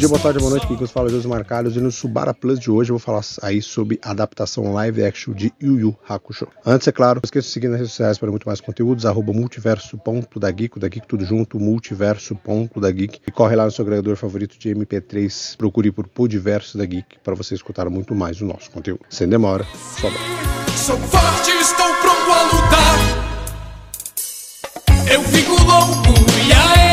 dia, boa tarde, boa noite, aqui os fala é José Marcalhos e no Subara Plus de hoje eu vou falar aí sobre adaptação live action de Yu Yu Hakusho. Antes, é claro, não esqueça de seguir nas redes sociais para muito mais conteúdos, arroba multiverso.da da Geek, tudo junto, multiverso.da Geek e corre lá no seu agregador favorito de MP3, procure por Podiverso da Geek para você escutar muito mais o nosso conteúdo. Sem demora, só vai. Sou forte, estou pronto a lutar. Eu fico louco e a energia. A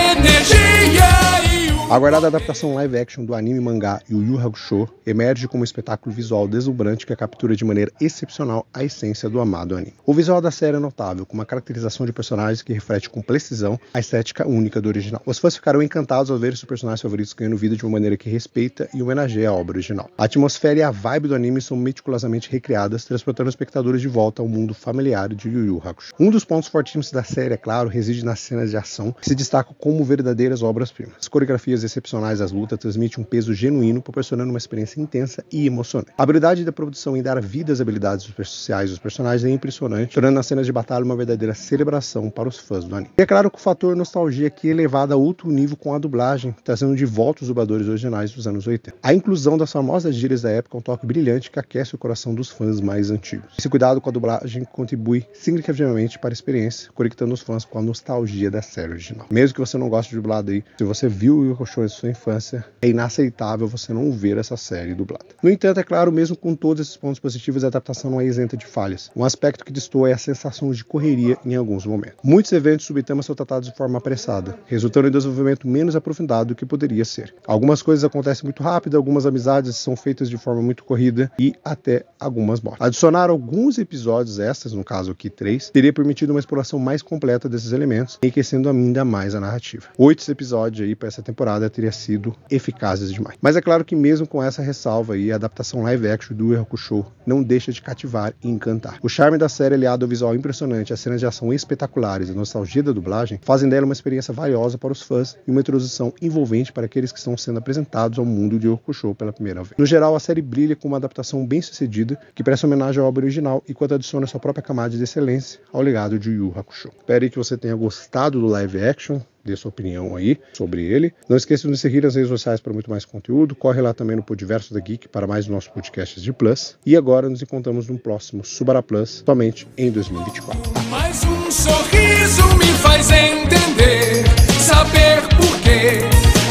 aguardada adaptação live action do anime mangá Yu Yu Hakusho emerge como um espetáculo visual deslumbrante que captura de maneira excepcional a essência do amado anime. O visual da série é notável, com uma caracterização de personagens que reflete com precisão a estética única do original. Os fãs ficaram encantados ao ver seus personagens favoritos ganhando vida de uma maneira que respeita e homenageia a obra original. A atmosfera e a vibe do anime são meticulosamente recriadas, transportando os espectadores de volta ao mundo familiar de Yu Yu Hakusho. Um dos pontos fortíssimos da série, é claro, reside nas cenas de ação, que se destacam como verdadeiras obras-primas. As coreografias excepcionais às lutas transmite um peso genuíno, proporcionando uma experiência intensa e emocionante. A habilidade da produção em dar vida às habilidades sociais dos personagens é impressionante, tornando as cenas de batalha uma verdadeira celebração para os fãs do anime. E é claro que o fator nostalgia aqui é elevado a outro nível com a dublagem, trazendo de volta os dubladores originais dos anos 80. A inclusão das famosas gírias da época é um toque brilhante que aquece o coração dos fãs mais antigos. Esse cuidado com a dublagem contribui significativamente para a experiência, conectando os fãs com a nostalgia da série original. Mesmo que você não goste de dublado aí, se você viu o show em sua infância, é inaceitável você não ver essa série dublada. No entanto, é claro, mesmo com todos esses pontos positivos, a adaptação não é isenta de falhas. Um aspecto que destoa é a sensação de correria em alguns momentos. Muitos eventos subtramas são tratados de forma apressada, resultando em desenvolvimento menos aprofundado do que poderia ser. Algumas coisas acontecem muito rápido, algumas amizades são feitas de forma muito corrida e até algumas mortes. Adicionar alguns episódios extras, no caso aqui três, teria permitido uma exploração mais completa desses elementos, enriquecendo ainda mais a narrativa. Oito episódios aí para essa temporada teria sido eficazes demais. Mas é claro que mesmo com essa ressalva aí, a adaptação live action do Hakusho não deixa de cativar e encantar. O charme da série aliado ao visual impressionante, as cenas de ação espetaculares e a nostalgia da dublagem fazem dela uma experiência valiosa para os fãs e uma introdução envolvente para aqueles que estão sendo apresentados ao mundo de Hakusho pela primeira vez. No geral, a série brilha com uma adaptação bem sucedida que presta homenagem à obra original e quando adiciona sua própria camada de excelência ao legado de Yu Hakusho. Espero que você tenha gostado do live action dê sua opinião aí sobre ele. Não esqueça de nos seguir nas redes sociais para muito mais conteúdo. Corre lá também no Podiverso da Geek para mais nossos podcasts de Plus. E agora nos encontramos no próximo Subara Plus, somente em 2024. Mais um sorriso me faz entender, saber por quê.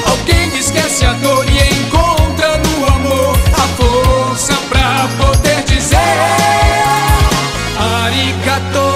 Alguém esquece a dor e encontra no amor a força pra poder dizer Arigato gozaimasu.